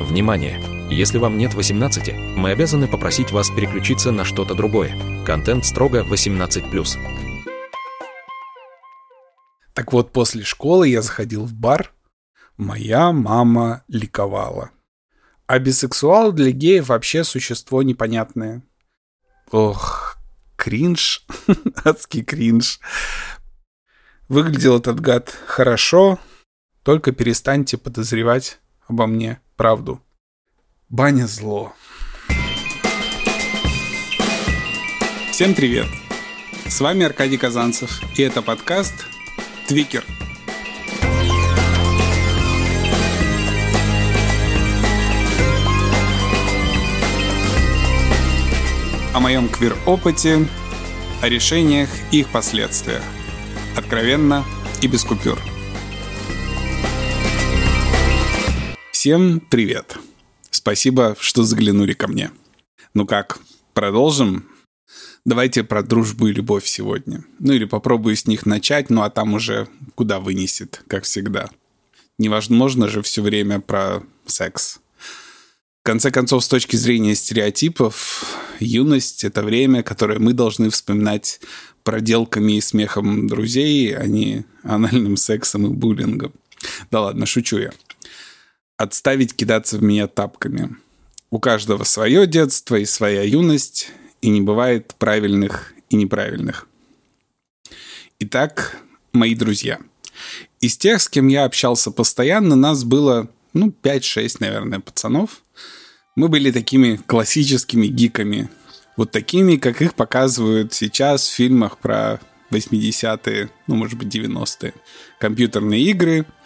Внимание! Если вам нет 18, мы обязаны попросить вас переключиться на что-то другое. Контент строго 18+. Так вот, после школы я заходил в бар. Моя мама ликовала. А бисексуал для геев вообще существо непонятное. Ох, кринж. Адский кринж. Выглядел этот гад хорошо, только перестаньте подозревать обо мне правду. Баня зло. Всем привет! С вами Аркадий Казанцев, и это подкаст «Твикер». О моем квир-опыте, о решениях и их последствиях. Откровенно и без купюр – Всем привет! Спасибо, что заглянули ко мне. Ну как, продолжим? Давайте про дружбу и любовь сегодня. Ну или попробую с них начать, ну а там уже куда вынесет, как всегда. Невозможно же все время про секс. В конце концов, с точки зрения стереотипов, юность — это время, которое мы должны вспоминать проделками и смехом друзей, а не анальным сексом и буллингом. Да ладно, шучу я отставить кидаться в меня тапками. У каждого свое детство и своя юность, и не бывает правильных и неправильных. Итак, мои друзья. Из тех, с кем я общался постоянно, нас было, ну, 5-6, наверное, пацанов. Мы были такими классическими гиками. Вот такими, как их показывают сейчас в фильмах про 80-е, ну, может быть, 90-е. Компьютерные игры —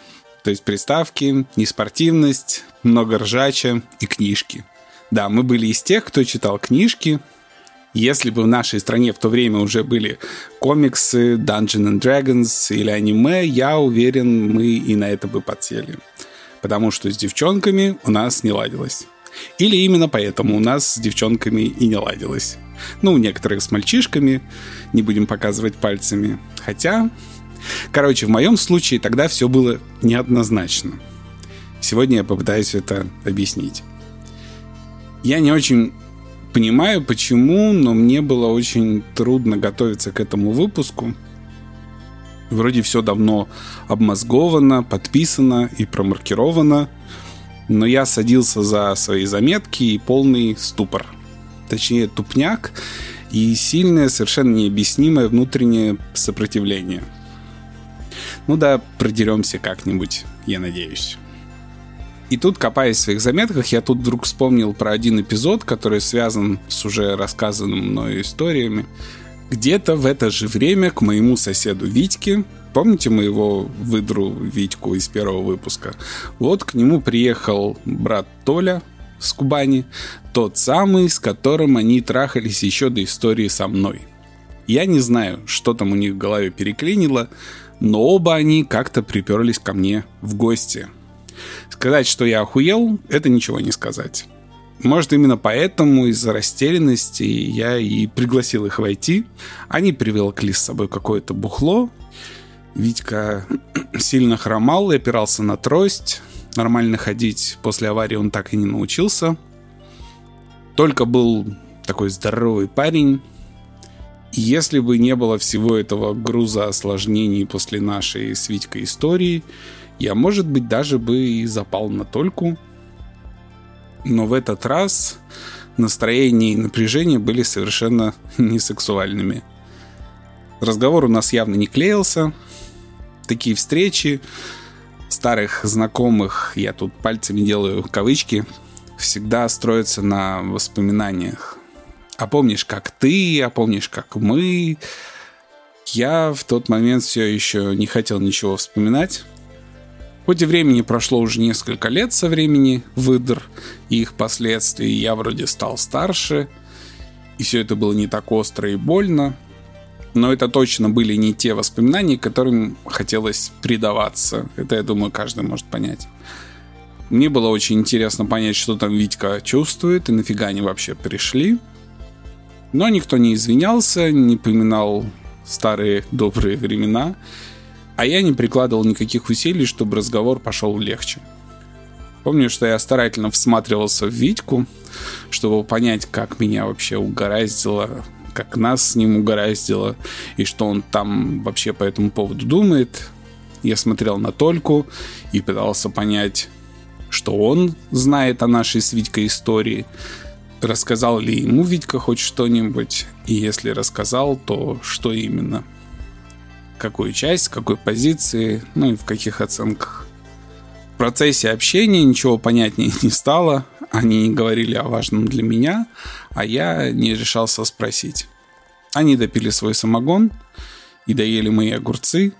то есть приставки, неспортивность, много ржача и книжки. Да, мы были из тех, кто читал книжки. Если бы в нашей стране в то время уже были комиксы, Dungeons and Dragons или аниме, я уверен, мы и на это бы подсели. Потому что с девчонками у нас не ладилось. Или именно поэтому у нас с девчонками и не ладилось. Ну, у некоторых с мальчишками, не будем показывать пальцами. Хотя Короче, в моем случае тогда все было неоднозначно. Сегодня я попытаюсь это объяснить. Я не очень понимаю, почему, но мне было очень трудно готовиться к этому выпуску. Вроде все давно обмозговано, подписано и промаркировано, но я садился за свои заметки и полный ступор. Точнее, тупняк и сильное, совершенно необъяснимое внутреннее сопротивление – ну да, продеремся как-нибудь, я надеюсь. И тут, копаясь в своих заметках, я тут вдруг вспомнил про один эпизод, который связан с уже рассказанным мною историями. Где-то в это же время к моему соседу Витьке, помните моего выдру Витьку из первого выпуска? Вот к нему приехал брат Толя с Кубани, тот самый, с которым они трахались еще до истории со мной. Я не знаю, что там у них в голове переклинило, но оба они как-то приперлись ко мне в гости. Сказать, что я охуел, это ничего не сказать. Может, именно поэтому из-за растерянности я и пригласил их войти. Они привелкли с собой какое-то бухло. Витька сильно хромал и опирался на трость. Нормально ходить после аварии он так и не научился. Только был такой здоровый парень, если бы не было всего этого груза осложнений после нашей с истории, я, может быть, даже бы и запал на Тольку. Но в этот раз настроение и напряжение были совершенно не сексуальными. Разговор у нас явно не клеился. Такие встречи старых знакомых, я тут пальцами делаю кавычки, всегда строятся на воспоминаниях а помнишь, как ты, а помнишь, как мы. Я в тот момент все еще не хотел ничего вспоминать. Хоть и времени прошло уже несколько лет со времени выдр и их последствий, я вроде стал старше, и все это было не так остро и больно, но это точно были не те воспоминания, которым хотелось предаваться. Это, я думаю, каждый может понять. Мне было очень интересно понять, что там Витька чувствует и нафига они вообще пришли. Но никто не извинялся, не поминал старые добрые времена, а я не прикладывал никаких усилий, чтобы разговор пошел легче. Помню, что я старательно всматривался в Витьку, чтобы понять, как меня вообще угораздило, как нас с ним угораздило, и что он там вообще по этому поводу думает. Я смотрел на Тольку и пытался понять, что он знает о нашей с Витькой истории, рассказал ли ему Витька хоть что-нибудь, и если рассказал, то что именно, какую часть, с какой позиции, ну и в каких оценках процессе общения ничего понятнее не стало. Они говорили о важном для меня, а я не решался спросить. Они допили свой самогон и доели мои огурцы.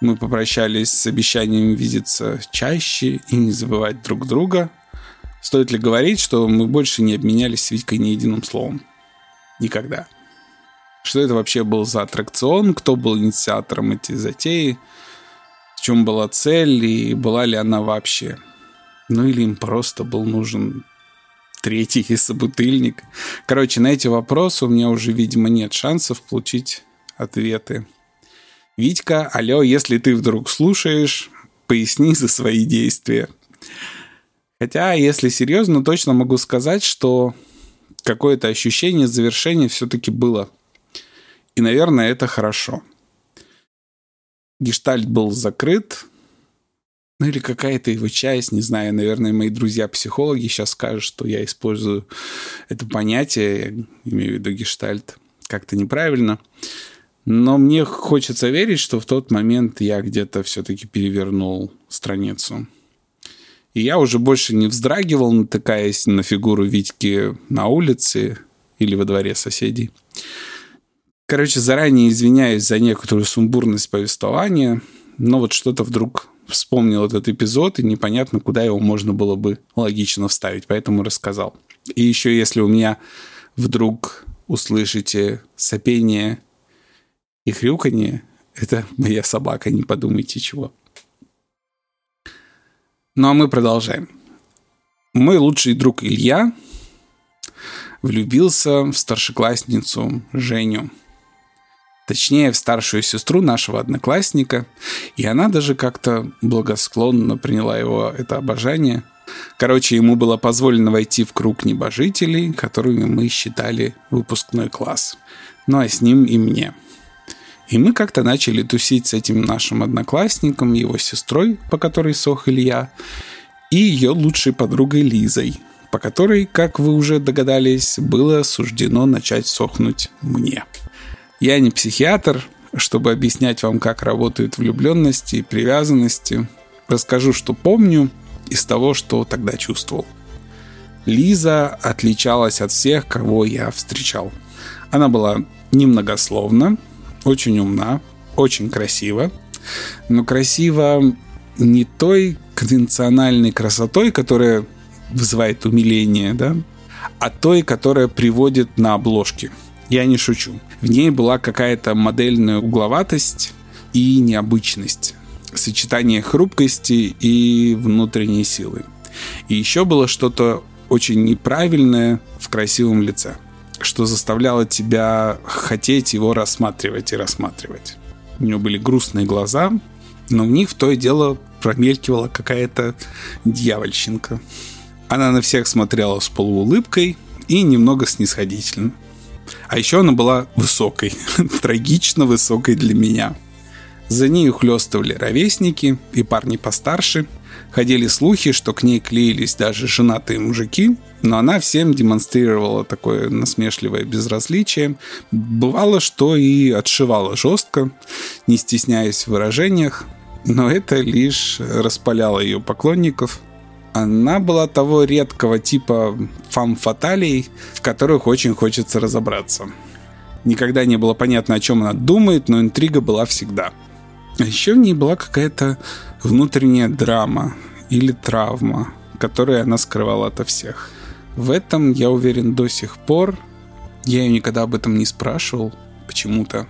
Мы попрощались с обещанием видеться чаще и не забывать друг друга. Стоит ли говорить, что мы больше не обменялись с Витькой ни единым словом? Никогда. Что это вообще был за аттракцион, кто был инициатором этой затеи – в чем была цель и была ли она вообще. Ну или им просто был нужен третий собутыльник. Короче, на эти вопросы у меня уже, видимо, нет шансов получить ответы. Витька, алло, если ты вдруг слушаешь, поясни за свои действия. Хотя, если серьезно, точно могу сказать, что какое-то ощущение завершения все-таки было. И, наверное, это хорошо гештальт был закрыт, ну или какая-то его часть, не знаю, наверное, мои друзья-психологи сейчас скажут, что я использую это понятие, я имею в виду гештальт, как-то неправильно. Но мне хочется верить, что в тот момент я где-то все-таки перевернул страницу. И я уже больше не вздрагивал, натыкаясь на фигуру Витьки на улице или во дворе соседей. Короче, заранее извиняюсь за некоторую сумбурность повествования, но вот что-то вдруг вспомнил этот эпизод, и непонятно, куда его можно было бы логично вставить, поэтому рассказал. И еще, если у меня вдруг услышите сопение и хрюканье, это моя собака, не подумайте чего. Ну а мы продолжаем. Мой лучший друг Илья влюбился в старшеклассницу Женю – точнее в старшую сестру нашего одноклассника, и она даже как-то благосклонно приняла его это обожание. Короче, ему было позволено войти в круг небожителей, которыми мы считали выпускной класс. Ну а с ним и мне. И мы как-то начали тусить с этим нашим одноклассником, его сестрой, по которой сох Илья, и ее лучшей подругой Лизой, по которой, как вы уже догадались, было суждено начать сохнуть мне. Я не психиатр, чтобы объяснять вам, как работают влюбленности и привязанности. Расскажу, что помню из того, что тогда чувствовал. Лиза отличалась от всех, кого я встречал. Она была немногословна, очень умна, очень красива, но красиво не той конвенциональной красотой, которая вызывает умиление, да, а той, которая приводит на обложки – я не шучу. В ней была какая-то модельная угловатость и необычность. Сочетание хрупкости и внутренней силы. И еще было что-то очень неправильное в красивом лице, что заставляло тебя хотеть его рассматривать и рассматривать. У нее были грустные глаза, но в них в то и дело промелькивала какая-то дьявольщинка. Она на всех смотрела с полуулыбкой и немного снисходительно. А еще она была высокой, трагично высокой для меня. За ней ухлёстывали ровесники и парни постарше. Ходили слухи, что к ней клеились даже женатые мужики, но она всем демонстрировала такое насмешливое безразличие. Бывало, что и отшивала жестко, не стесняясь в выражениях, но это лишь распаляло ее поклонников – она была того редкого типа фам-фаталей, в которых очень хочется разобраться. Никогда не было понятно, о чем она думает, но интрига была всегда. А еще в ней была какая-то внутренняя драма или травма, которую она скрывала ото всех. В этом, я уверен, до сих пор. Я ее никогда об этом не спрашивал почему-то.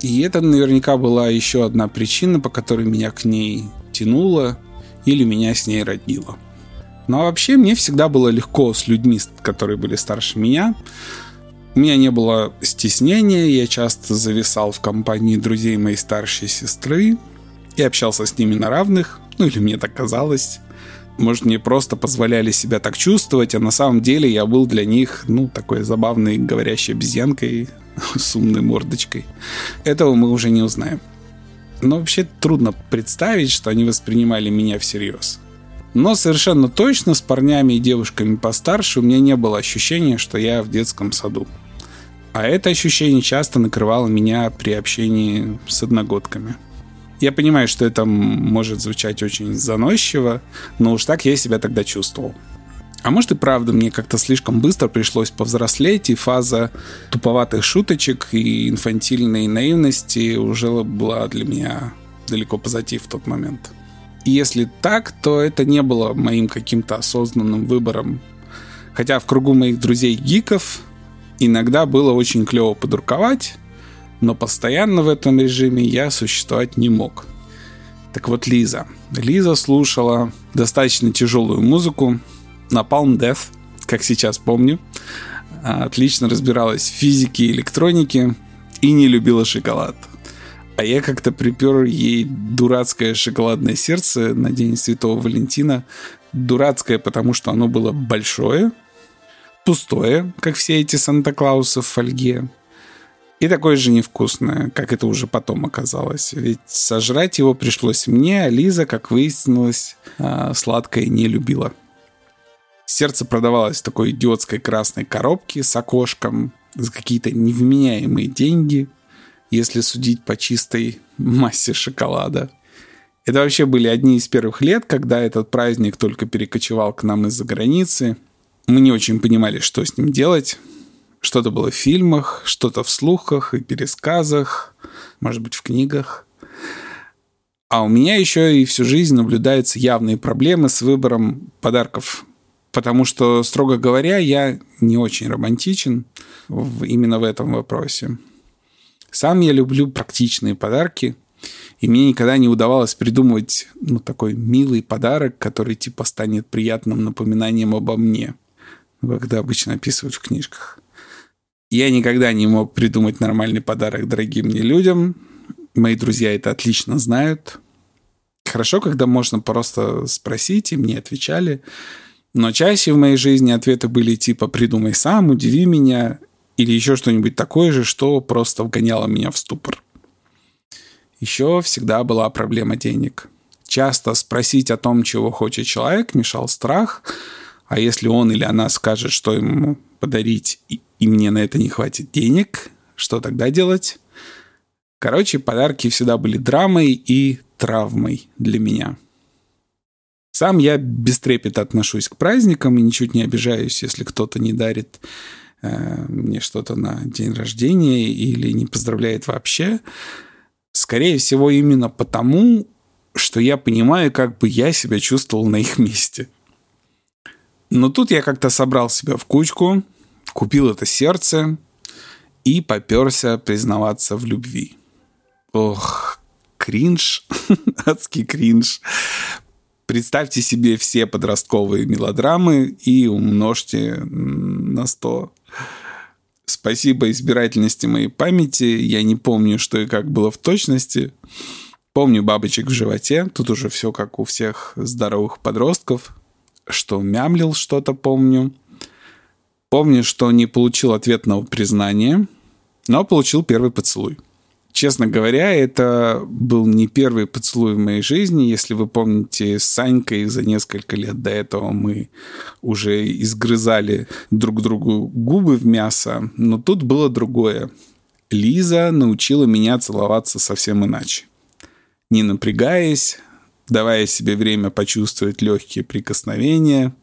И это наверняка была еще одна причина, по которой меня к ней тянуло – или меня с ней роднило. Но вообще мне всегда было легко с людьми, которые были старше меня. У меня не было стеснения, я часто зависал в компании друзей моей старшей сестры и общался с ними на равных, ну или мне так казалось. Может, мне просто позволяли себя так чувствовать, а на самом деле я был для них, ну, такой забавной говорящей обезьянкой с умной мордочкой. Этого мы уже не узнаем. Но вообще трудно представить, что они воспринимали меня всерьез. Но совершенно точно с парнями и девушками постарше у меня не было ощущения, что я в детском саду. А это ощущение часто накрывало меня при общении с одногодками. Я понимаю, что это может звучать очень заносчиво, но уж так я себя тогда чувствовал. А может и правда, мне как-то слишком быстро пришлось повзрослеть, и фаза туповатых шуточек и инфантильной наивности уже была для меня далеко позади в тот момент. И если так, то это не было моим каким-то осознанным выбором. Хотя в кругу моих друзей-гиков иногда было очень клево подруковать, но постоянно в этом режиме я существовать не мог. Так вот, Лиза. Лиза слушала достаточно тяжелую музыку, Napalm Death, как сейчас помню. Отлично разбиралась в физике и электронике и не любила шоколад. А я как-то припер ей дурацкое шоколадное сердце на День Святого Валентина. Дурацкое, потому что оно было большое, пустое, как все эти Санта-Клаусы в фольге, и такое же невкусное, как это уже потом оказалось. Ведь сожрать его пришлось мне, а Лиза, как выяснилось, а, сладкое не любила. Сердце продавалось в такой идиотской красной коробке с окошком за какие-то невменяемые деньги – если судить по чистой массе шоколада. Это вообще были одни из первых лет, когда этот праздник только перекочевал к нам из-за границы. Мы не очень понимали, что с ним делать. Что-то было в фильмах, что-то в слухах и пересказах, может быть, в книгах. А у меня еще и всю жизнь наблюдаются явные проблемы с выбором подарков. Потому что, строго говоря, я не очень романтичен в, именно в этом вопросе. Сам я люблю практичные подарки, и мне никогда не удавалось придумывать ну, такой милый подарок, который типа станет приятным напоминанием обо мне, когда обычно описывают в книжках. Я никогда не мог придумать нормальный подарок дорогим мне людям. Мои друзья это отлично знают. Хорошо, когда можно просто спросить, и мне отвечали. Но чаще в моей жизни ответы были типа «придумай сам, удиви меня», или еще что-нибудь такое же, что просто вгоняло меня в ступор. Еще всегда была проблема денег. Часто спросить о том, чего хочет человек, мешал страх, а если он или она скажет, что ему подарить, и, мне на это не хватит денег, что тогда делать? Короче, подарки всегда были драмой и травмой для меня. Сам я без трепета отношусь к праздникам и ничуть не обижаюсь, если кто-то не дарит Э, мне что-то на день рождения или не поздравляет вообще. Скорее всего, именно потому, что я понимаю, как бы я себя чувствовал на их месте. Но тут я как-то собрал себя в кучку, купил это сердце и поперся признаваться в любви. Ох, кринж, адский кринж. Представьте себе все подростковые мелодрамы и умножьте на 100. Спасибо избирательности моей памяти. Я не помню, что и как было в точности. Помню бабочек в животе. Тут уже все как у всех здоровых подростков. Что мямлил что-то помню. Помню, что не получил ответного признания, но получил первый поцелуй. Честно говоря, это был не первый поцелуй в моей жизни. Если вы помните, с Санькой за несколько лет до этого мы уже изгрызали друг другу губы в мясо. Но тут было другое. Лиза научила меня целоваться совсем иначе. Не напрягаясь, давая себе время почувствовать легкие прикосновения,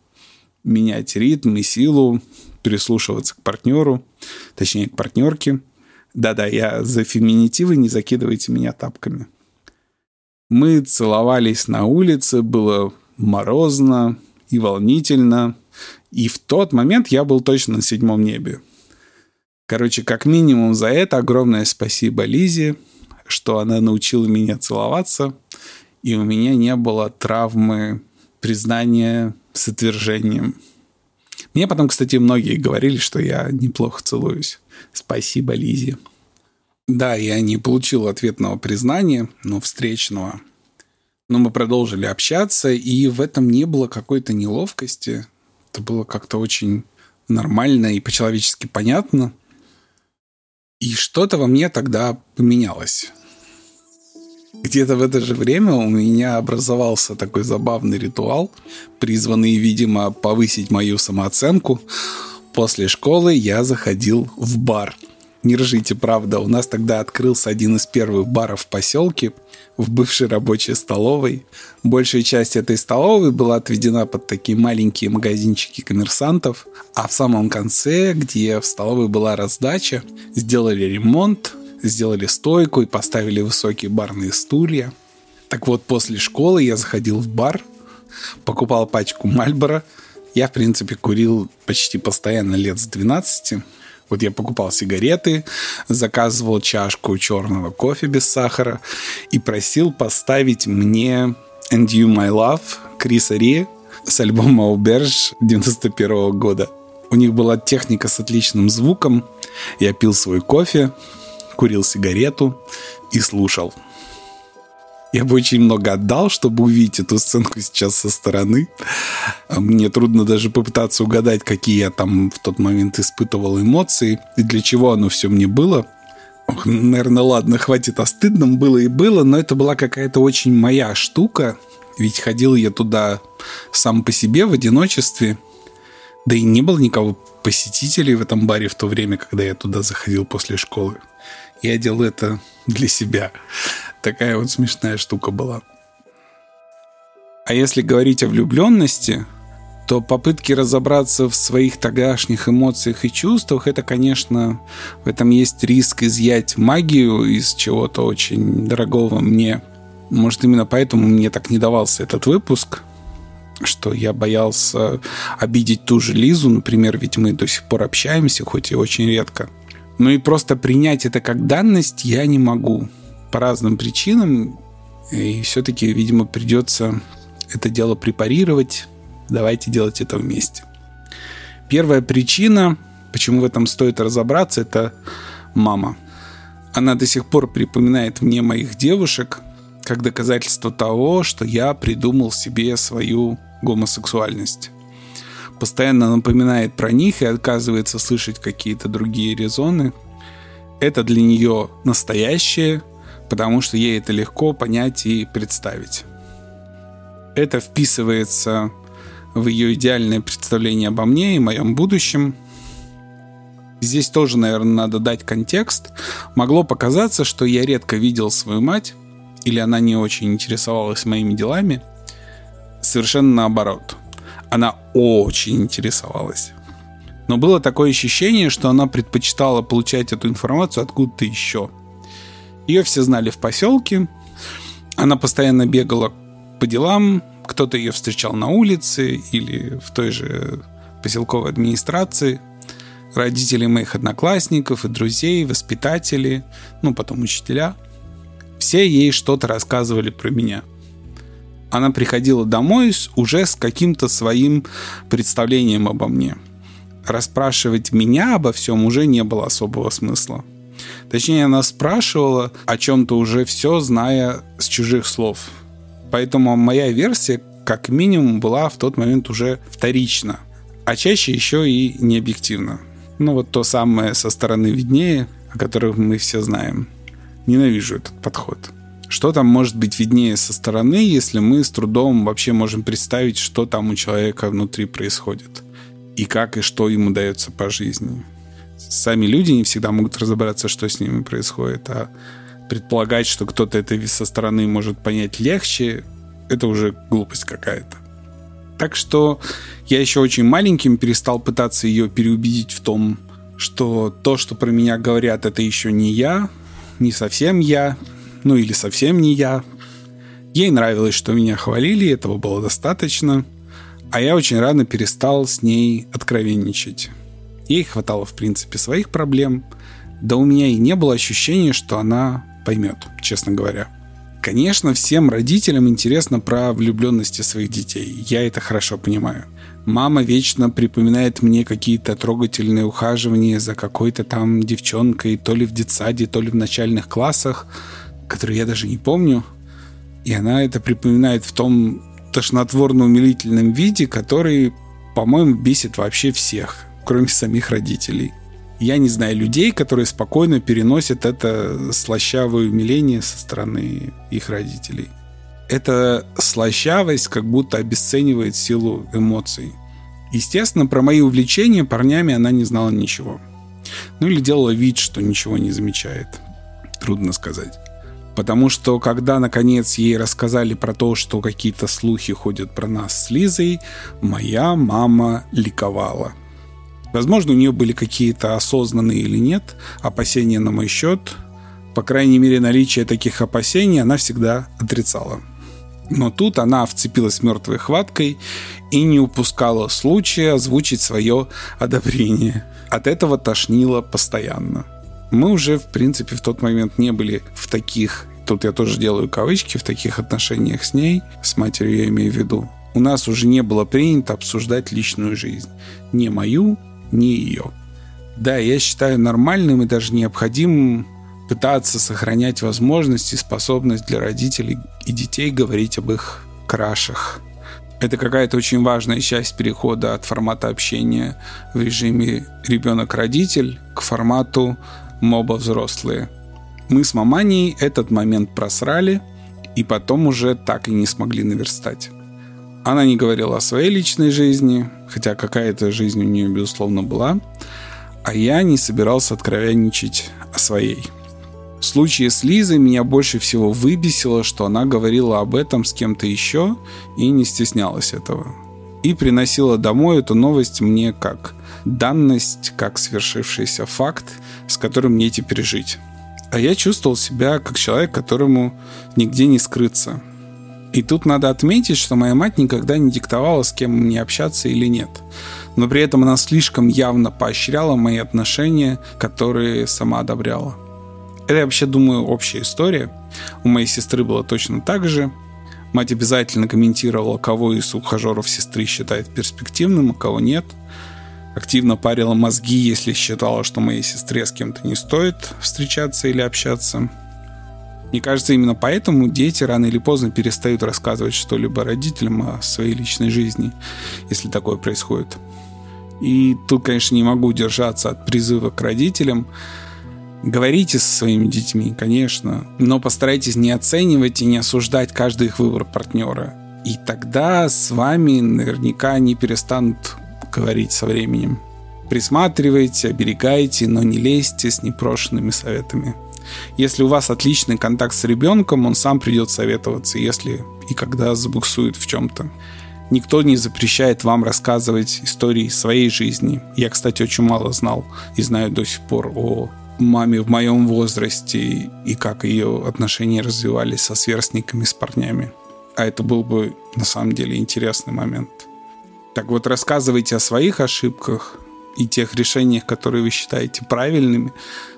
менять ритм и силу, прислушиваться к партнеру, точнее, к партнерке – да-да, я за феминитивы, не закидывайте меня тапками. Мы целовались на улице, было морозно и волнительно. И в тот момент я был точно на седьмом небе. Короче, как минимум за это огромное спасибо Лизе, что она научила меня целоваться, и у меня не было травмы признания с отвержением. Мне потом, кстати, многие говорили, что я неплохо целуюсь. Спасибо, Лизе. Да, я не получил ответного признания, но встречного. Но мы продолжили общаться, и в этом не было какой-то неловкости. Это было как-то очень нормально и по-человечески понятно. И что-то во мне тогда поменялось. Где-то в это же время у меня образовался такой забавный ритуал, призванный, видимо, повысить мою самооценку. После школы я заходил в бар. Не ржите, правда, у нас тогда открылся один из первых баров в поселке – в бывшей рабочей столовой. Большая часть этой столовой была отведена под такие маленькие магазинчики коммерсантов, а в самом конце, где в столовой была раздача, сделали ремонт, сделали стойку и поставили высокие барные стулья. Так вот, после школы я заходил в бар, покупал пачку Мальбора. Я, в принципе, курил почти постоянно лет с 12. Вот я покупал сигареты, заказывал чашку черного кофе без сахара и просил поставить мне And You My Love Криса Ри с альбома «Ауберж» 91 года. У них была техника с отличным звуком. Я пил свой кофе, курил сигарету и слушал – я бы очень много отдал, чтобы увидеть эту сценку сейчас со стороны. Мне трудно даже попытаться угадать, какие я там в тот момент испытывал эмоции и для чего оно все мне было. Ох, наверное, ладно, хватит, а стыдным было и было, но это была какая-то очень моя штука, ведь ходил я туда сам по себе в одиночестве, да и не было никого посетителей в этом баре в то время, когда я туда заходил после школы. Я делал это для себя. Такая вот смешная штука была. А если говорить о влюбленности, то попытки разобраться в своих тогдашних эмоциях и чувствах, это, конечно, в этом есть риск изъять магию из чего-то очень дорогого мне. Может, именно поэтому мне так не давался этот выпуск, что я боялся обидеть ту же Лизу, например, ведь мы до сих пор общаемся, хоть и очень редко. Ну и просто принять это как данность я не могу по разным причинам. И все-таки, видимо, придется это дело препарировать. Давайте делать это вместе. Первая причина, почему в этом стоит разобраться, это мама. Она до сих пор припоминает мне моих девушек как доказательство того, что я придумал себе свою гомосексуальность. Постоянно напоминает про них и отказывается слышать какие-то другие резоны. Это для нее настоящее, потому что ей это легко понять и представить. Это вписывается в ее идеальное представление обо мне и моем будущем. Здесь тоже, наверное, надо дать контекст. Могло показаться, что я редко видел свою мать, или она не очень интересовалась моими делами. Совершенно наоборот. Она очень интересовалась. Но было такое ощущение, что она предпочитала получать эту информацию откуда-то еще – ее все знали в поселке. Она постоянно бегала по делам. Кто-то ее встречал на улице или в той же поселковой администрации. Родители моих одноклассников и друзей, воспитатели, ну, потом учителя. Все ей что-то рассказывали про меня. Она приходила домой уже с каким-то своим представлением обо мне. Расспрашивать меня обо всем уже не было особого смысла. Точнее, она спрашивала о чем-то уже все, зная с чужих слов. Поэтому моя версия, как минимум, была в тот момент уже вторична, а чаще еще и необъективна. Ну вот то самое со стороны виднее, о котором мы все знаем. Ненавижу этот подход. Что там может быть виднее со стороны, если мы с трудом вообще можем представить, что там у человека внутри происходит? И как и что ему дается по жизни? сами люди не всегда могут разобраться, что с ними происходит, а предполагать, что кто-то это со стороны может понять легче, это уже глупость какая-то. Так что я еще очень маленьким перестал пытаться ее переубедить в том, что то, что про меня говорят, это еще не я, не совсем я, ну или совсем не я. Ей нравилось, что меня хвалили, этого было достаточно, а я очень рано перестал с ней откровенничать. Ей хватало, в принципе, своих проблем. Да у меня и не было ощущения, что она поймет, честно говоря. Конечно, всем родителям интересно про влюбленности своих детей. Я это хорошо понимаю. Мама вечно припоминает мне какие-то трогательные ухаживания за какой-то там девчонкой, то ли в детсаде, то ли в начальных классах, которые я даже не помню. И она это припоминает в том тошнотворно-умилительном виде, который, по-моему, бесит вообще всех, кроме самих родителей. Я не знаю людей, которые спокойно переносят это слащавое умиление со стороны их родителей. Эта слащавость как будто обесценивает силу эмоций. Естественно, про мои увлечения парнями она не знала ничего. Ну или делала вид, что ничего не замечает. Трудно сказать. Потому что, когда, наконец, ей рассказали про то, что какие-то слухи ходят про нас с Лизой, моя мама ликовала. Возможно, у нее были какие-то осознанные или нет опасения на мой счет. По крайней мере, наличие таких опасений она всегда отрицала. Но тут она вцепилась мертвой хваткой и не упускала случая озвучить свое одобрение. От этого тошнило постоянно. Мы уже, в принципе, в тот момент не были в таких, тут я тоже делаю кавычки, в таких отношениях с ней, с матерью я имею в виду. У нас уже не было принято обсуждать личную жизнь. Не мою, не ее. Да, я считаю нормальным и даже необходимым пытаться сохранять возможность и способность для родителей и детей говорить об их крашах. Это какая-то очень важная часть перехода от формата общения в режиме ребенок-родитель к формату моба-взрослые. Мы с маманей этот момент просрали и потом уже так и не смогли наверстать. Она не говорила о своей личной жизни, хотя какая-то жизнь у нее, безусловно, была, а я не собирался откровенничать о своей – в случае с Лизой меня больше всего выбесило, что она говорила об этом с кем-то еще и не стеснялась этого. И приносила домой эту новость мне как данность, как свершившийся факт, с которым мне теперь жить. А я чувствовал себя как человек, которому нигде не скрыться. И тут надо отметить, что моя мать никогда не диктовала, с кем мне общаться или нет. Но при этом она слишком явно поощряла мои отношения, которые сама одобряла. Это, я вообще думаю, общая история. У моей сестры было точно так же. Мать обязательно комментировала, кого из ухажеров сестры считает перспективным, а кого нет. Активно парила мозги, если считала, что моей сестре с кем-то не стоит встречаться или общаться. Мне кажется, именно поэтому дети рано или поздно перестают рассказывать что-либо родителям о своей личной жизни, если такое происходит. И тут, конечно, не могу удержаться от призыва к родителям Говорите со своими детьми, конечно, но постарайтесь не оценивать и не осуждать каждый их выбор партнера. И тогда с вами наверняка они перестанут говорить со временем. Присматривайте, оберегайте, но не лезьте с непрошенными советами. Если у вас отличный контакт с ребенком, он сам придет советоваться, если и когда забуксует в чем-то. Никто не запрещает вам рассказывать истории своей жизни. Я, кстати, очень мало знал и знаю до сих пор о маме в моем возрасте и как ее отношения развивались со сверстниками, с парнями. А это был бы на самом деле интересный момент. Так вот, рассказывайте о своих ошибках и тех решениях, которые вы считаете правильными,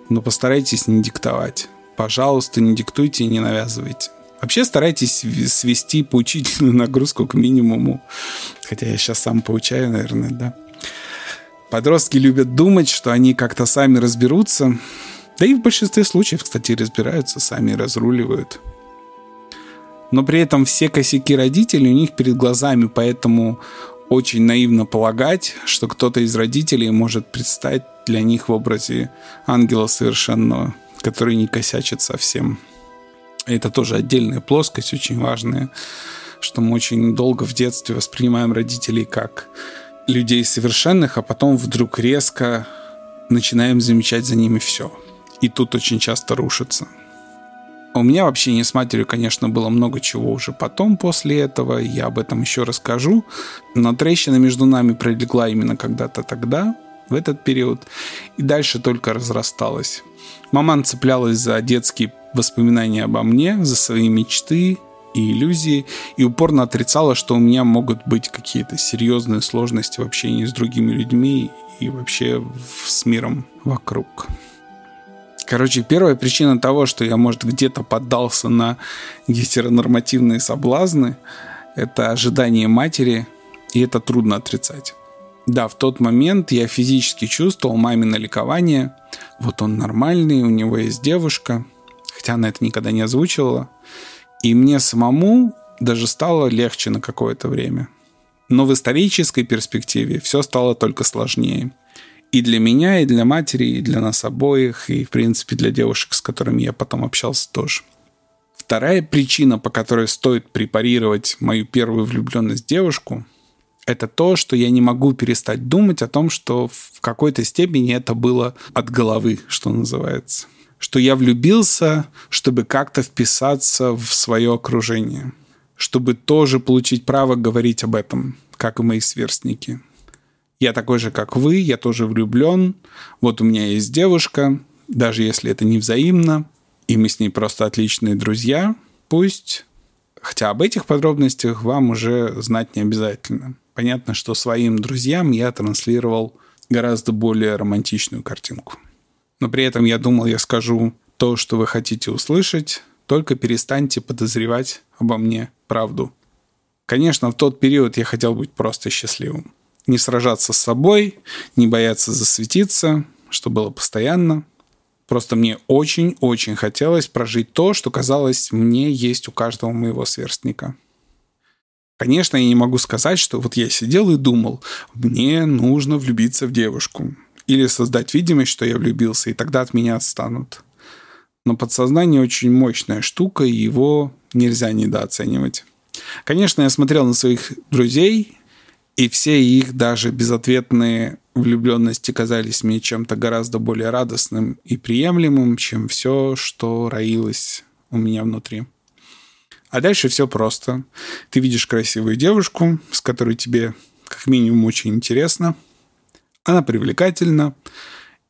но постарайтесь не диктовать. Пожалуйста, не диктуйте и не навязывайте. Вообще старайтесь свести поучительную нагрузку к минимуму. Хотя я сейчас сам поучаю, наверное, да. Подростки любят думать, что они как-то сами разберутся. Да и в большинстве случаев, кстати, разбираются, сами разруливают. Но при этом все косяки родителей у них перед глазами, поэтому очень наивно полагать, что кто-то из родителей может предстать для них в образе ангела совершенного, который не косячит совсем. Это тоже отдельная плоскость, очень важная, что мы очень долго в детстве воспринимаем родителей как людей совершенных, а потом вдруг резко начинаем замечать за ними все. И тут очень часто рушится. У меня вообще не с матерью, конечно, было много чего уже потом после этого, я об этом еще расскажу, но трещина между нами пролегла именно когда-то тогда, в этот период, и дальше только разрасталась. Маман цеплялась за детские воспоминания обо мне, за свои мечты, и иллюзии, и упорно отрицала, что у меня могут быть какие-то серьезные сложности в общении с другими людьми и вообще с миром вокруг. Короче, первая причина того, что я, может, где-то поддался на гетеронормативные соблазны, это ожидание матери, и это трудно отрицать. Да, в тот момент я физически чувствовал мамино ликование. Вот он нормальный, у него есть девушка, хотя она это никогда не озвучивала. И мне самому даже стало легче на какое-то время. Но в исторической перспективе все стало только сложнее. И для меня, и для матери, и для нас обоих, и, в принципе, для девушек, с которыми я потом общался тоже. Вторая причина, по которой стоит препарировать мою первую влюбленность в девушку, это то, что я не могу перестать думать о том, что в какой-то степени это было от головы, что называется. Что я влюбился, чтобы как-то вписаться в свое окружение. Чтобы тоже получить право говорить об этом, как и мои сверстники. Я такой же, как вы, я тоже влюблен. Вот у меня есть девушка, даже если это не взаимно, и мы с ней просто отличные друзья, пусть Хотя об этих подробностях вам уже знать не обязательно. Понятно, что своим друзьям я транслировал гораздо более романтичную картинку. Но при этом я думал, я скажу то, что вы хотите услышать, только перестаньте подозревать обо мне правду. Конечно, в тот период я хотел быть просто счастливым. Не сражаться с собой, не бояться засветиться, что было постоянно. Просто мне очень-очень хотелось прожить то, что казалось мне есть у каждого моего сверстника. Конечно, я не могу сказать, что вот я сидел и думал, мне нужно влюбиться в девушку. Или создать видимость, что я влюбился, и тогда от меня отстанут. Но подсознание очень мощная штука, и его нельзя недооценивать. Конечно, я смотрел на своих друзей, и все их даже безответные влюбленности казались мне чем-то гораздо более радостным и приемлемым, чем все, что роилось у меня внутри. А дальше все просто. Ты видишь красивую девушку, с которой тебе как минимум очень интересно. Она привлекательна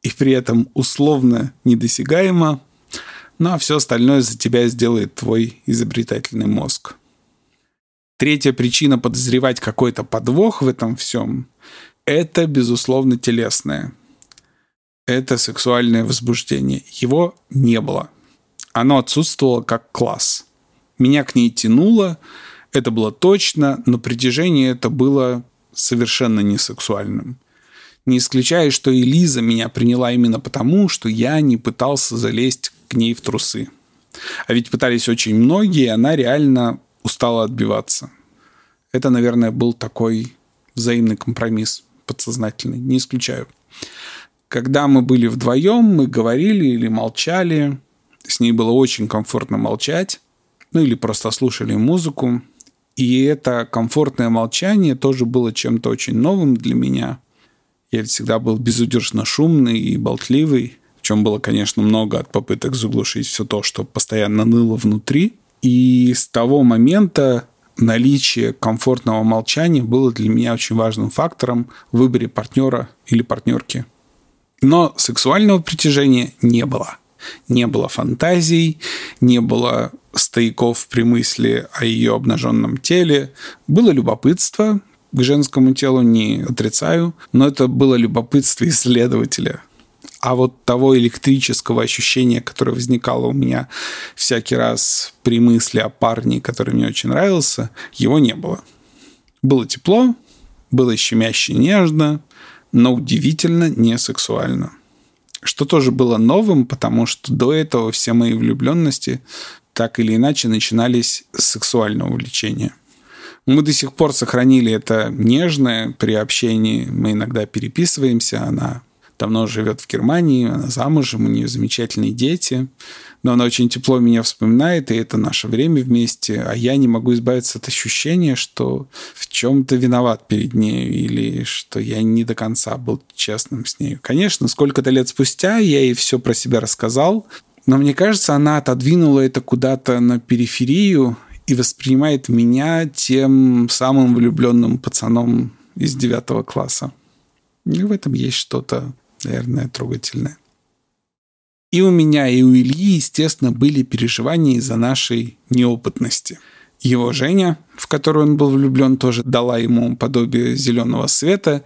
и при этом условно недосягаема, ну а все остальное за тебя сделает твой изобретательный мозг. Третья причина подозревать какой-то подвох в этом всем это, безусловно, телесное. Это сексуальное возбуждение. Его не было. Оно отсутствовало как класс. Меня к ней тянуло, это было точно, но притяжение это было совершенно не сексуальным. Не исключая, что и Лиза меня приняла именно потому, что я не пытался залезть к ней в трусы. А ведь пытались очень многие, и она реально устала отбиваться. Это, наверное, был такой взаимный компромисс подсознательный, не исключаю. Когда мы были вдвоем, мы говорили или молчали, с ней было очень комфортно молчать, ну или просто слушали музыку. И это комфортное молчание тоже было чем-то очень новым для меня. Я всегда был безудержно шумный и болтливый, в чем было, конечно, много от попыток заглушить все то, что постоянно ныло внутри. И с того момента наличие комфортного молчания было для меня очень важным фактором в выборе партнера или партнерки. Но сексуального притяжения не было. Не было фантазий, не было стояков при мысли о ее обнаженном теле. Было любопытство к женскому телу, не отрицаю, но это было любопытство исследователя – а вот того электрического ощущения, которое возникало у меня всякий раз при мысли о парне, который мне очень нравился, его не было. Было тепло, было щемяще нежно, но удивительно не сексуально. Что тоже было новым, потому что до этого все мои влюбленности так или иначе начинались с сексуального увлечения. Мы до сих пор сохранили это нежное при общении. Мы иногда переписываемся, она давно живет в Германии, она замужем, у нее замечательные дети. Но она очень тепло меня вспоминает, и это наше время вместе. А я не могу избавиться от ощущения, что в чем-то виноват перед ней, или что я не до конца был честным с ней. Конечно, сколько-то лет спустя я ей все про себя рассказал, но мне кажется, она отодвинула это куда-то на периферию и воспринимает меня тем самым влюбленным пацаном из девятого класса. И в этом есть что-то наверное, трогательное. И у меня, и у Ильи, естественно, были переживания из-за нашей неопытности. Его Женя, в которую он был влюблен, тоже дала ему подобие зеленого света.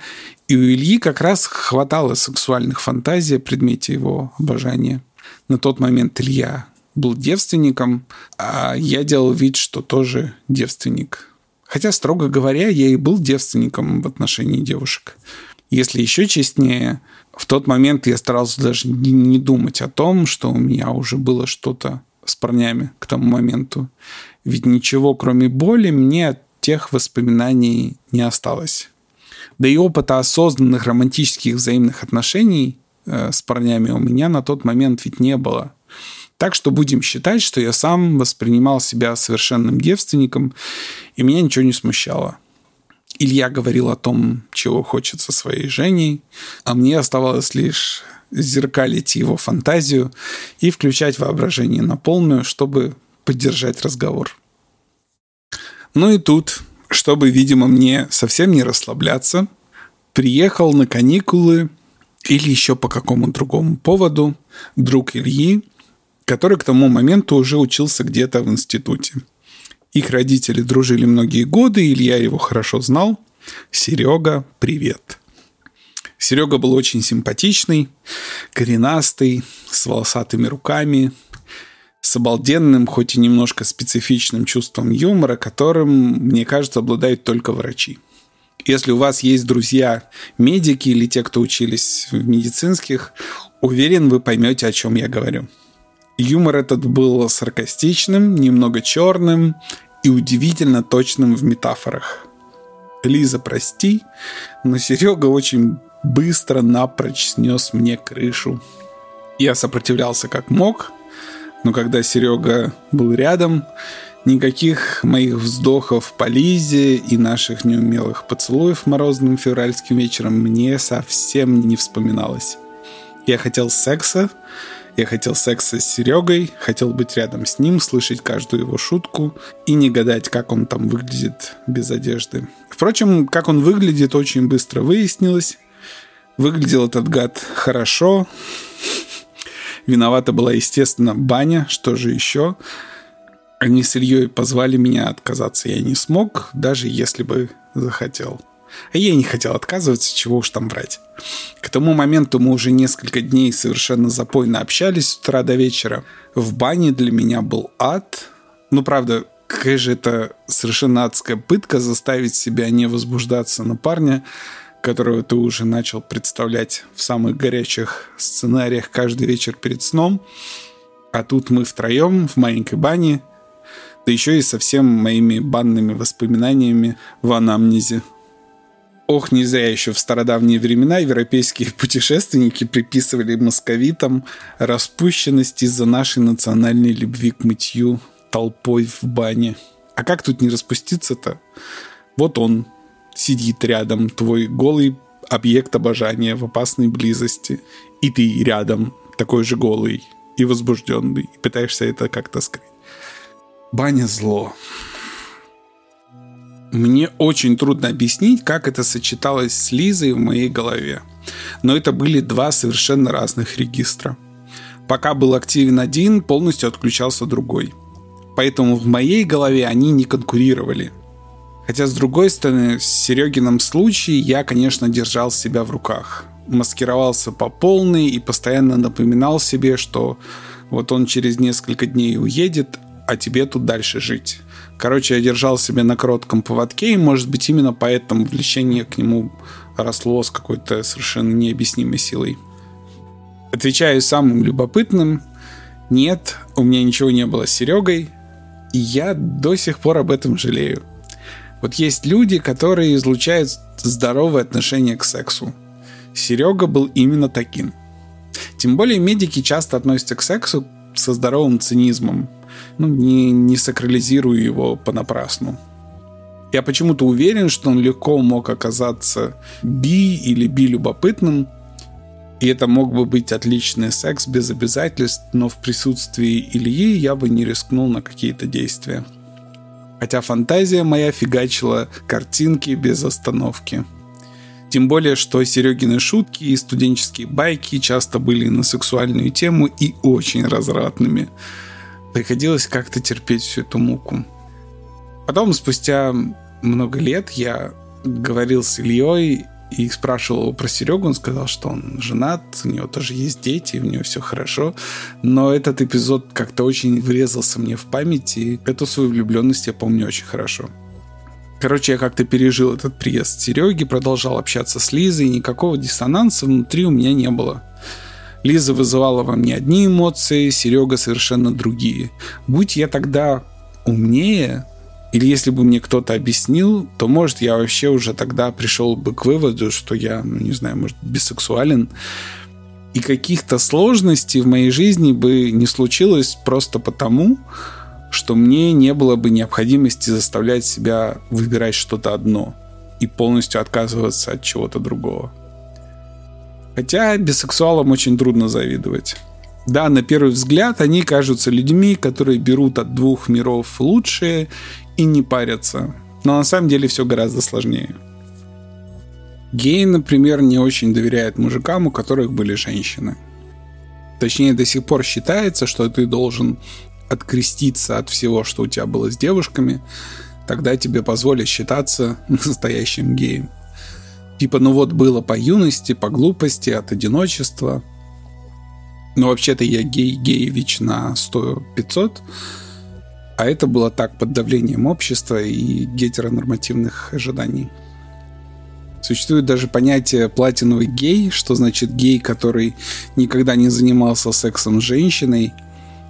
И у Ильи как раз хватало сексуальных фантазий о предмете его обожания. На тот момент Илья был девственником, а я делал вид, что тоже девственник. Хотя, строго говоря, я и был девственником в отношении девушек. Если еще честнее, в тот момент я старался даже не думать о том, что у меня уже было что-то с парнями к тому моменту. Ведь ничего, кроме боли, мне от тех воспоминаний не осталось. Да и опыта осознанных романтических взаимных отношений э, с парнями у меня на тот момент ведь не было. Так что будем считать, что я сам воспринимал себя совершенным девственником, и меня ничего не смущало. Илья говорил о том, чего хочется своей Женей, а мне оставалось лишь зеркалить его фантазию и включать воображение на полную, чтобы поддержать разговор. Ну и тут, чтобы, видимо, мне совсем не расслабляться, приехал на каникулы или еще по какому другому поводу друг Ильи, который к тому моменту уже учился где-то в институте. Их родители дружили многие годы, Илья его хорошо знал. Серега, привет. Серега был очень симпатичный, коренастый, с волосатыми руками, с обалденным, хоть и немножко специфичным чувством юмора, которым, мне кажется, обладают только врачи. Если у вас есть друзья медики или те, кто учились в медицинских, уверен, вы поймете, о чем я говорю. Юмор этот был саркастичным, немного черным и удивительно точным в метафорах. Лиза, прости, но Серега очень быстро напрочь снес мне крышу. Я сопротивлялся как мог, но когда Серега был рядом, никаких моих вздохов по Лизе и наших неумелых поцелуев морозным февральским вечером мне совсем не вспоминалось. Я хотел секса, я хотел секса с Серегой, хотел быть рядом с ним, слышать каждую его шутку и не гадать, как он там выглядит без одежды. Впрочем, как он выглядит, очень быстро выяснилось. Выглядел этот гад хорошо. Виновата была, естественно, баня, что же еще. Они с Ильей позвали меня отказаться, я не смог, даже если бы захотел. А я не хотел отказываться, чего уж там брать. К тому моменту мы уже несколько дней совершенно запойно общались с утра до вечера. В бане для меня был ад. Ну, правда, какая же это совершенно адская пытка заставить себя не возбуждаться на парня, которого ты уже начал представлять в самых горячих сценариях каждый вечер перед сном. А тут мы втроем в маленькой бане, да еще и со всем моими банными воспоминаниями в анамнезе. Ох, не зря еще в стародавние времена европейские путешественники приписывали московитам распущенность из-за нашей национальной любви к мытью толпой в бане. А как тут не распуститься-то? Вот он сидит рядом, твой голый объект обожания в опасной близости, и ты рядом, такой же голый и возбужденный, и пытаешься это как-то скрыть. Баня зло. Мне очень трудно объяснить, как это сочеталось с Лизой в моей голове. Но это были два совершенно разных регистра. Пока был активен один, полностью отключался другой. Поэтому в моей голове они не конкурировали. Хотя, с другой стороны, в Серегином случае я, конечно, держал себя в руках. Маскировался по полной и постоянно напоминал себе, что вот он через несколько дней уедет, а тебе тут дальше жить. Короче, я держал себя на коротком поводке, и, может быть, именно поэтому влечение к нему росло с какой-то совершенно необъяснимой силой. Отвечаю самым любопытным. Нет, у меня ничего не было с Серегой, и я до сих пор об этом жалею. Вот есть люди, которые излучают здоровое отношение к сексу. Серега был именно таким. Тем более медики часто относятся к сексу со здоровым цинизмом ну, не, не сакрализирую его понапрасну. Я почему-то уверен, что он легко мог оказаться би или би любопытным, и это мог бы быть отличный секс без обязательств, но в присутствии Ильи я бы не рискнул на какие-то действия. Хотя фантазия моя фигачила картинки без остановки. Тем более, что Серегины шутки и студенческие байки часто были на сексуальную тему и очень развратными – приходилось как-то терпеть всю эту муку. Потом, спустя много лет, я говорил с Ильей и спрашивал его про Серегу. Он сказал, что он женат, у него тоже есть дети, у него все хорошо. Но этот эпизод как-то очень врезался мне в память, и эту свою влюбленность я помню очень хорошо. Короче, я как-то пережил этот приезд Сереги, продолжал общаться с Лизой, и никакого диссонанса внутри у меня не было. Лиза вызывала во мне одни эмоции, Серега совершенно другие. Будь я тогда умнее, или если бы мне кто-то объяснил, то, может, я вообще уже тогда пришел бы к выводу, что я, ну, не знаю, может, бисексуален. И каких-то сложностей в моей жизни бы не случилось просто потому, что мне не было бы необходимости заставлять себя выбирать что-то одно и полностью отказываться от чего-то другого. Хотя бисексуалам очень трудно завидовать. Да, на первый взгляд они кажутся людьми, которые берут от двух миров лучшее и не парятся. Но на самом деле все гораздо сложнее. Геи, например, не очень доверяют мужикам, у которых были женщины. Точнее, до сих пор считается, что ты должен откреститься от всего, что у тебя было с девушками, тогда тебе позволят считаться настоящим геем. Типа, ну вот было по юности, по глупости, от одиночества. Но вообще-то я гей-геевич на 100-500. А это было так под давлением общества и гетеронормативных ожиданий. Существует даже понятие платиновый гей, что значит гей, который никогда не занимался сексом с женщиной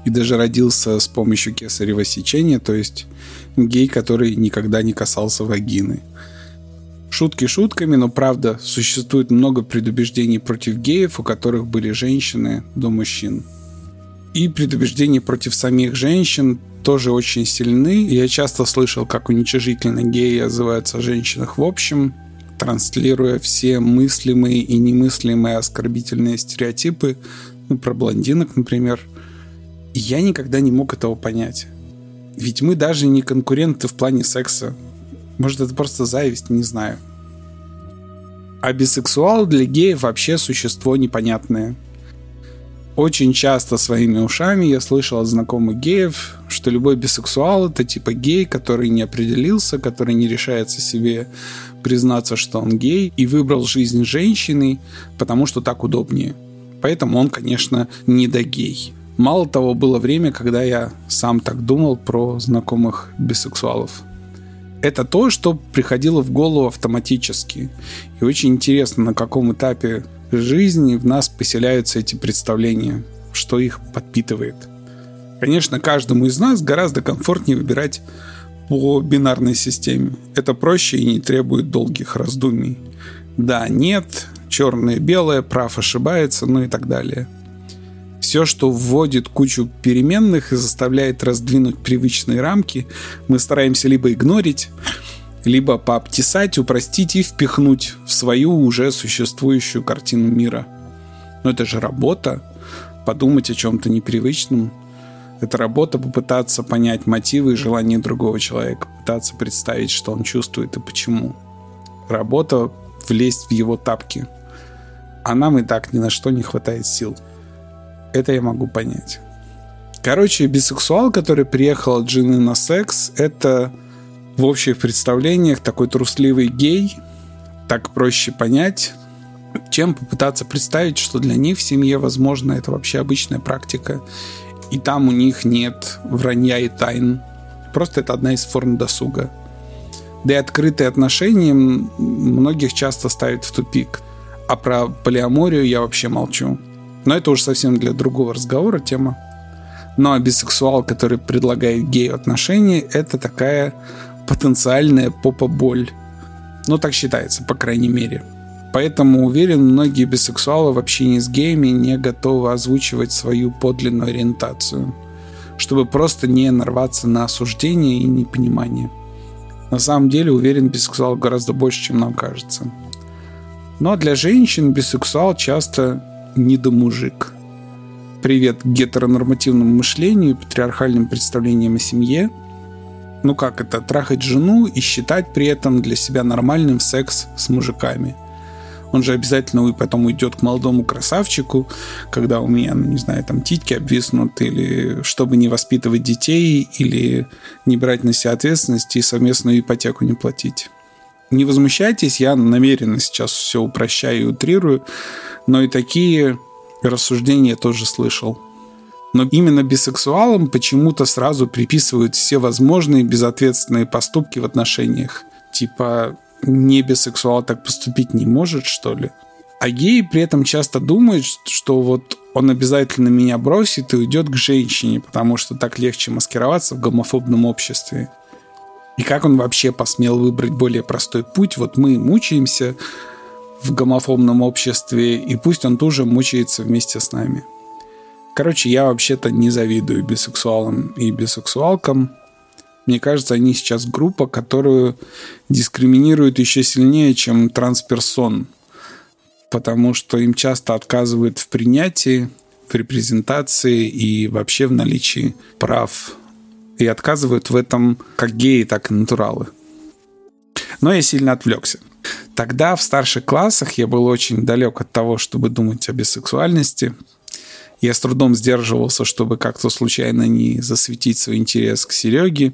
и даже родился с помощью кесарево сечения, то есть гей, который никогда не касался вагины. Шутки шутками, но правда, существует много предубеждений против геев, у которых были женщины до мужчин. И предубеждения против самих женщин тоже очень сильны. Я часто слышал, как уничижительно геи отзываются о женщинах в общем, транслируя все мыслимые и немыслимые оскорбительные стереотипы, ну, про блондинок, например. Я никогда не мог этого понять. Ведь мы даже не конкуренты в плане секса. Может, это просто зависть, не знаю. А бисексуал для геев вообще существо непонятное. Очень часто своими ушами я слышал от знакомых геев, что любой бисексуал это типа гей, который не определился, который не решается себе признаться, что он гей, и выбрал жизнь женщины, потому что так удобнее. Поэтому он, конечно, не до гей. Мало того, было время, когда я сам так думал про знакомых бисексуалов. Это то, что приходило в голову автоматически. И очень интересно, на каком этапе жизни в нас поселяются эти представления, что их подпитывает. Конечно, каждому из нас гораздо комфортнее выбирать по бинарной системе. Это проще и не требует долгих раздумий. Да, нет, черное, белое, прав ошибается, ну и так далее. Все, что вводит кучу переменных и заставляет раздвинуть привычные рамки, мы стараемся либо игнорить, либо пообтесать, упростить и впихнуть в свою уже существующую картину мира. Но это же работа. Подумать о чем-то непривычном, это работа попытаться понять мотивы и желания другого человека, пытаться представить, что он чувствует и почему. Работа влезть в его тапки. А нам и так ни на что не хватает сил. Это я могу понять. Короче, бисексуал, который приехал от жены на секс, это в общих представлениях такой трусливый гей, так проще понять, чем попытаться представить, что для них в семье, возможно, это вообще обычная практика, и там у них нет вранья и тайн. Просто это одна из форм досуга. Да и открытые отношения многих часто ставят в тупик. А про полиаморию я вообще молчу. Но это уже совсем для другого разговора тема. Ну а бисексуал, который предлагает гею отношения, это такая потенциальная попа-боль. Ну, так считается, по крайней мере. Поэтому, уверен, многие бисексуалы в общении с геями не готовы озвучивать свою подлинную ориентацию, чтобы просто не нарваться на осуждение и непонимание. На самом деле, уверен, бисексуал гораздо больше, чем нам кажется. Но для женщин бисексуал часто недомужик. Привет гетеронормативному мышлению и патриархальным представлениям о семье. Ну как это, трахать жену и считать при этом для себя нормальным секс с мужиками – он же обязательно потом уйдет к молодому красавчику, когда у меня, ну, не знаю, там титьки обвиснут, или чтобы не воспитывать детей, или не брать на себя ответственность и совместную ипотеку не платить. Не возмущайтесь, я намеренно сейчас все упрощаю и утрирую, но и такие рассуждения тоже слышал. Но именно бисексуалам почему-то сразу приписывают все возможные безответственные поступки в отношениях. Типа не бисексуал так поступить не может, что ли? А геи при этом часто думают, что вот он обязательно меня бросит и уйдет к женщине, потому что так легче маскироваться в гомофобном обществе. И как он вообще посмел выбрать более простой путь? Вот мы мучаемся в гомофобном обществе, и пусть он тоже мучается вместе с нами. Короче, я вообще-то не завидую бисексуалам и бисексуалкам. Мне кажется, они сейчас группа, которую дискриминируют еще сильнее, чем трансперсон – потому что им часто отказывают в принятии, в репрезентации и вообще в наличии прав. И отказывают в этом как геи, так и натуралы. Но я сильно отвлекся. Тогда в старших классах я был очень далек от того, чтобы думать о бисексуальности. Я с трудом сдерживался, чтобы как-то случайно не засветить свой интерес к Сереге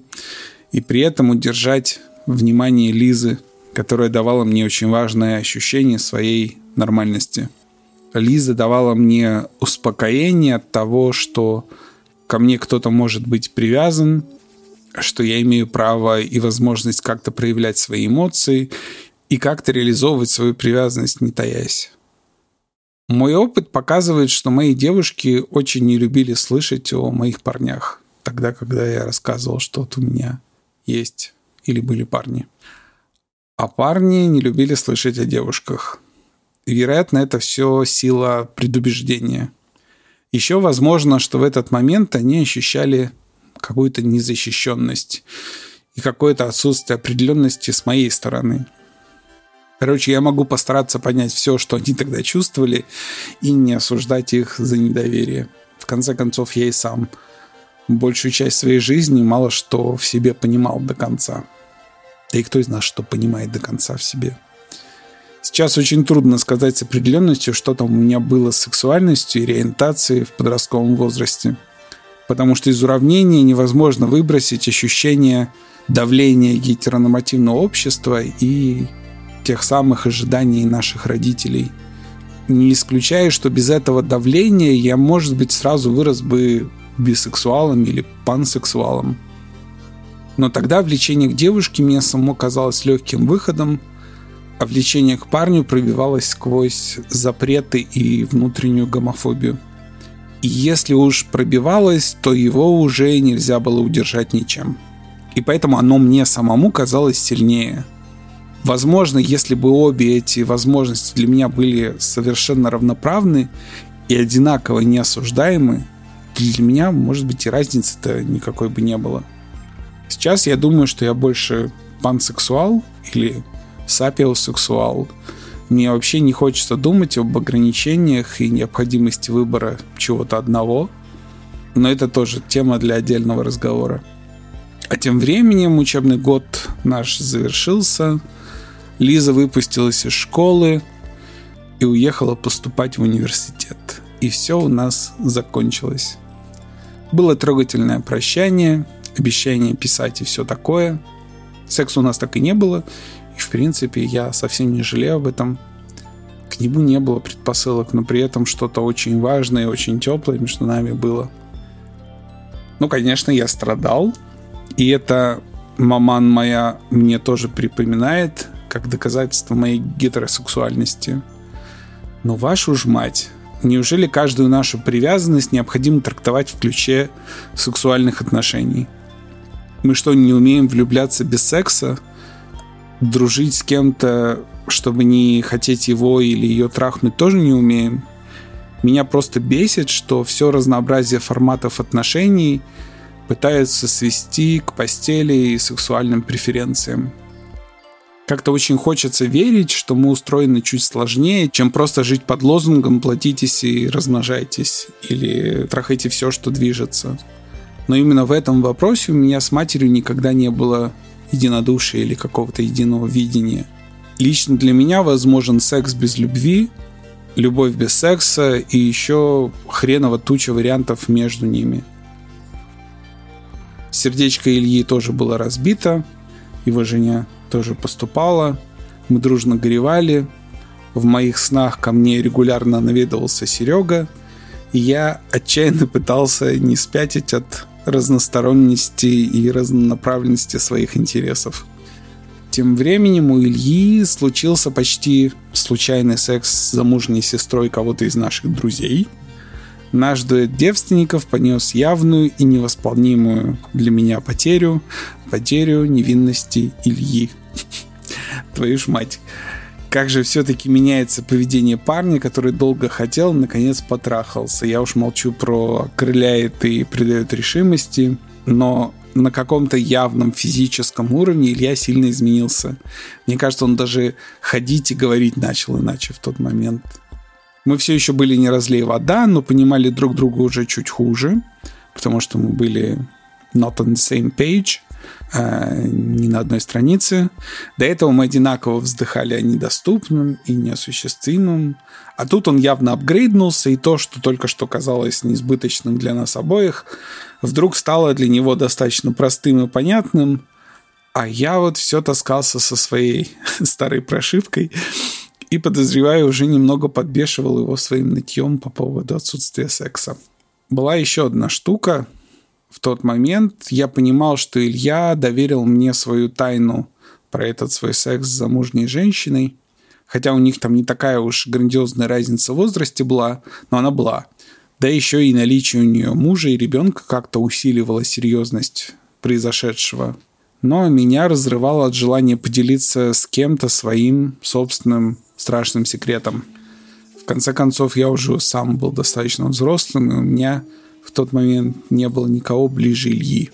и при этом удержать внимание Лизы, которая давала мне очень важное ощущение своей нормальности. Лиза давала мне успокоение от того, что ко мне кто-то может быть привязан, что я имею право и возможность как-то проявлять свои эмоции и как-то реализовывать свою привязанность, не таясь. Мой опыт показывает, что мои девушки очень не любили слышать о моих парнях, тогда, когда я рассказывал, что вот у меня есть или были парни. А парни не любили слышать о девушках – вероятно, это все сила предубеждения. Еще возможно, что в этот момент они ощущали какую-то незащищенность и какое-то отсутствие определенности с моей стороны. Короче, я могу постараться понять все, что они тогда чувствовали, и не осуждать их за недоверие. В конце концов, я и сам большую часть своей жизни мало что в себе понимал до конца. Да и кто из нас что понимает до конца в себе? Сейчас очень трудно сказать с определенностью, что там у меня было с сексуальностью и ориентацией в подростковом возрасте. Потому что из уравнения невозможно выбросить ощущение давления гетеронормативного общества и тех самых ожиданий наших родителей. Не исключаю, что без этого давления я, может быть, сразу вырос бы бисексуалом или пансексуалом. Но тогда влечение к девушке мне само казалось легким выходом, а влечение к парню пробивалось сквозь запреты и внутреннюю гомофобию. И если уж пробивалось, то его уже нельзя было удержать ничем. И поэтому оно мне самому казалось сильнее. Возможно, если бы обе эти возможности для меня были совершенно равноправны и одинаково неосуждаемы, для меня, может быть, и разницы-то никакой бы не было. Сейчас я думаю, что я больше пансексуал или сапиосексуал. Мне вообще не хочется думать об ограничениях и необходимости выбора чего-то одного, но это тоже тема для отдельного разговора. А тем временем учебный год наш завершился, Лиза выпустилась из школы и уехала поступать в университет. И все у нас закончилось. Было трогательное прощание, обещание писать и все такое. Секса у нас так и не было, и, в принципе, я совсем не жалею об этом. К нему не было предпосылок, но при этом что-то очень важное и очень теплое между нами было. Ну, конечно, я страдал. И это маман моя мне тоже припоминает, как доказательство моей гетеросексуальности. Но вашу ж мать, неужели каждую нашу привязанность необходимо трактовать в ключе сексуальных отношений? Мы что, не умеем влюбляться без секса? Дружить с кем-то, чтобы не хотеть его или ее трахнуть, тоже не умеем. Меня просто бесит, что все разнообразие форматов отношений пытаются свести к постели и сексуальным преференциям. Как-то очень хочется верить, что мы устроены чуть сложнее, чем просто жить под лозунгом «платитесь и размножайтесь» или «трахайте все, что движется». Но именно в этом вопросе у меня с матерью никогда не было единодушия или какого-то единого видения. Лично для меня возможен секс без любви, любовь без секса и еще хреново туча вариантов между ними. Сердечко Ильи тоже было разбито, его жене тоже поступало, мы дружно горевали, в моих снах ко мне регулярно наведывался Серега, и я отчаянно пытался не спятить от разносторонности и разнонаправленности своих интересов. Тем временем у Ильи случился почти случайный секс с замужней сестрой кого-то из наших друзей. Наш дуэт девственников понес явную и невосполнимую для меня потерю, потерю невинности Ильи. Твою ж мать. Как же все-таки меняется поведение парня, который долго хотел, наконец потрахался. Я уж молчу про крыляет и придает решимости, но на каком-то явном физическом уровне Илья сильно изменился. Мне кажется, он даже ходить и говорить начал иначе в тот момент. Мы все еще были не разлей вода, но понимали друг друга уже чуть хуже, потому что мы были not on the same page. Э, ни на одной странице. До этого мы одинаково вздыхали о недоступном и неосуществимом. А тут он явно апгрейднулся, и то, что только что казалось неизбыточным для нас обоих, вдруг стало для него достаточно простым и понятным. А я вот все таскался со своей старой прошивкой и, подозреваю, уже немного подбешивал его своим нытьем по поводу отсутствия секса. Была еще одна штука, в тот момент я понимал, что Илья доверил мне свою тайну про этот свой секс с замужней женщиной. Хотя у них там не такая уж грандиозная разница в возрасте была, но она была. Да еще и наличие у нее мужа и ребенка как-то усиливало серьезность произошедшего. Но меня разрывало от желания поделиться с кем-то своим собственным страшным секретом. В конце концов, я уже сам был достаточно взрослым, и у меня в тот момент не было никого ближе Ильи.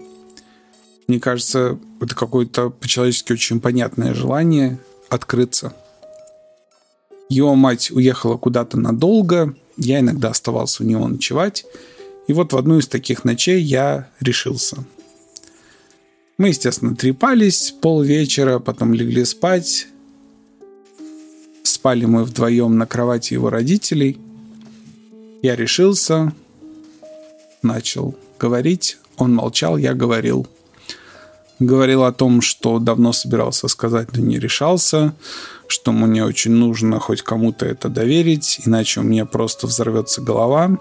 Мне кажется, это какое-то по-человечески очень понятное желание открыться. Его мать уехала куда-то надолго, я иногда оставался у него ночевать, и вот в одну из таких ночей я решился. Мы, естественно, трепались полвечера, потом легли спать. Спали мы вдвоем на кровати его родителей. Я решился, начал говорить. Он молчал, я говорил. Говорил о том, что давно собирался сказать, но не решался, что мне очень нужно хоть кому-то это доверить, иначе у меня просто взорвется голова,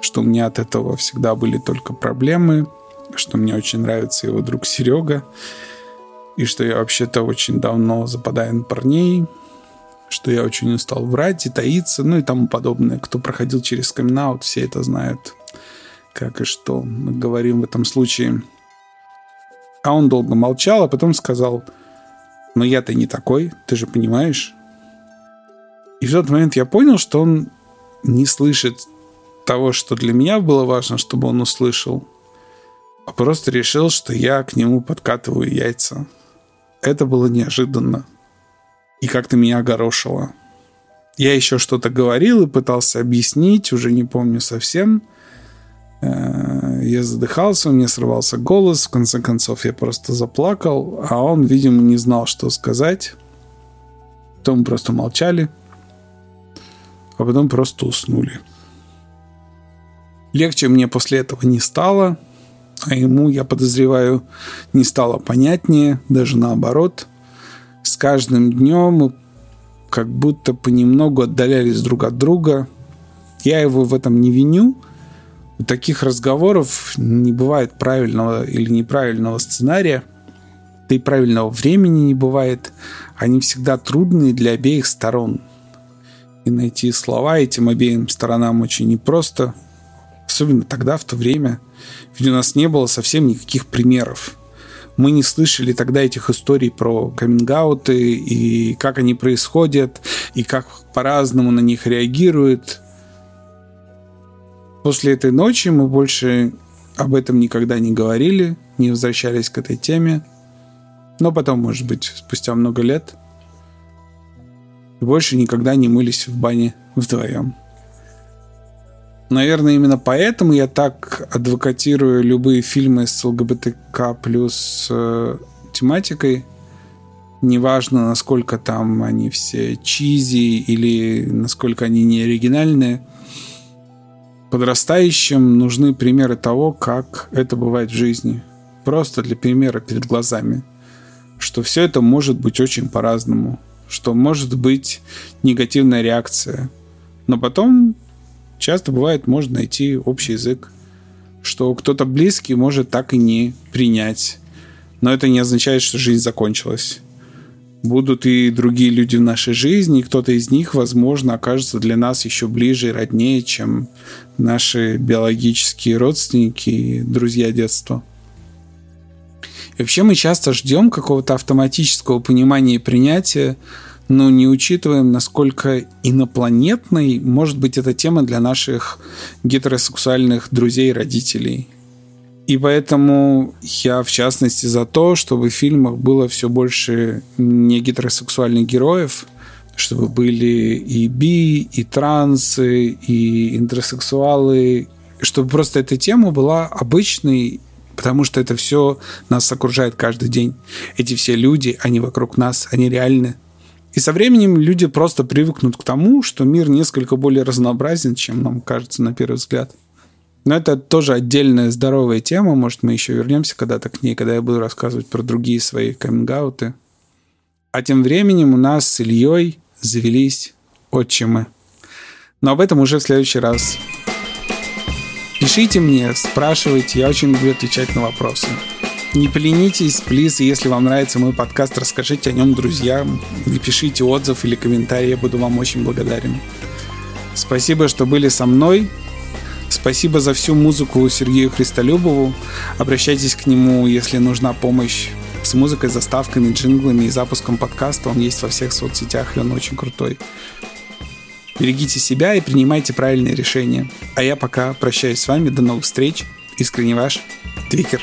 что у меня от этого всегда были только проблемы, что мне очень нравится его друг Серега, и что я вообще-то очень давно западаю на парней, что я очень устал врать и таиться, ну и тому подобное. Кто проходил через камин все это знают как и что мы говорим в этом случае. А он долго молчал, а потом сказал, но я-то не такой, ты же понимаешь. И в тот момент я понял, что он не слышит того, что для меня было важно, чтобы он услышал, а просто решил, что я к нему подкатываю яйца. Это было неожиданно. И как-то меня огорошило. Я еще что-то говорил и пытался объяснить, уже не помню совсем. Э, я задыхался, у меня срывался голос, в конце концов я просто заплакал, а он, видимо, не знал, что сказать. Потом просто молчали, а потом просто уснули. Легче мне после этого не стало, а ему, я подозреваю, не стало понятнее, даже наоборот. С каждым днем мы как будто понемногу отдалялись друг от друга. Я его в этом не виню – таких разговоров не бывает правильного или неправильного сценария, да и правильного времени не бывает. Они всегда трудные для обеих сторон. И найти слова этим обеим сторонам очень непросто. Особенно тогда, в то время. Ведь у нас не было совсем никаких примеров. Мы не слышали тогда этих историй про каминг и как они происходят, и как по-разному на них реагируют. После этой ночи мы больше об этом никогда не говорили, не возвращались к этой теме. Но потом, может быть, спустя много лет, больше никогда не мылись в бане вдвоем. Наверное, именно поэтому я так адвокатирую любые фильмы с ЛГБТК плюс э, тематикой. Неважно, насколько там они все чизи или насколько они не оригинальные – Подрастающим нужны примеры того, как это бывает в жизни. Просто для примера перед глазами. Что все это может быть очень по-разному. Что может быть негативная реакция. Но потом часто бывает можно найти общий язык. Что кто-то близкий может так и не принять. Но это не означает, что жизнь закончилась. Будут и другие люди в нашей жизни, и кто-то из них, возможно, окажется для нас еще ближе и роднее, чем наши биологические родственники и друзья детства. И вообще мы часто ждем какого-то автоматического понимания и принятия, но не учитываем, насколько инопланетной может быть эта тема для наших гетеросексуальных друзей и родителей. И поэтому я, в частности, за то, чтобы в фильмах было все больше не гетеросексуальных героев, чтобы были и би, и трансы, и интерсексуалы, чтобы просто эта тема была обычной, потому что это все нас окружает каждый день. Эти все люди, они вокруг нас, они реальны. И со временем люди просто привыкнут к тому, что мир несколько более разнообразен, чем нам кажется на первый взгляд. Но это тоже отдельная здоровая тема. Может, мы еще вернемся когда-то к ней, когда я буду рассказывать про другие свои каминг. А тем временем у нас с Ильей завелись отчимы. Но об этом уже в следующий раз. Пишите мне, спрашивайте, я очень люблю отвечать на вопросы. Не поленитесь, плиз, если вам нравится мой подкаст, расскажите о нем друзьям, напишите отзыв или комментарий, я буду вам очень благодарен. Спасибо, что были со мной. Спасибо за всю музыку Сергею Христолюбову. Обращайтесь к нему, если нужна помощь с музыкой, заставками, джинглами и запуском подкаста. Он есть во всех соцсетях, и он очень крутой. Берегите себя и принимайте правильные решения. А я пока прощаюсь с вами. До новых встреч. Искренне ваш Твикер.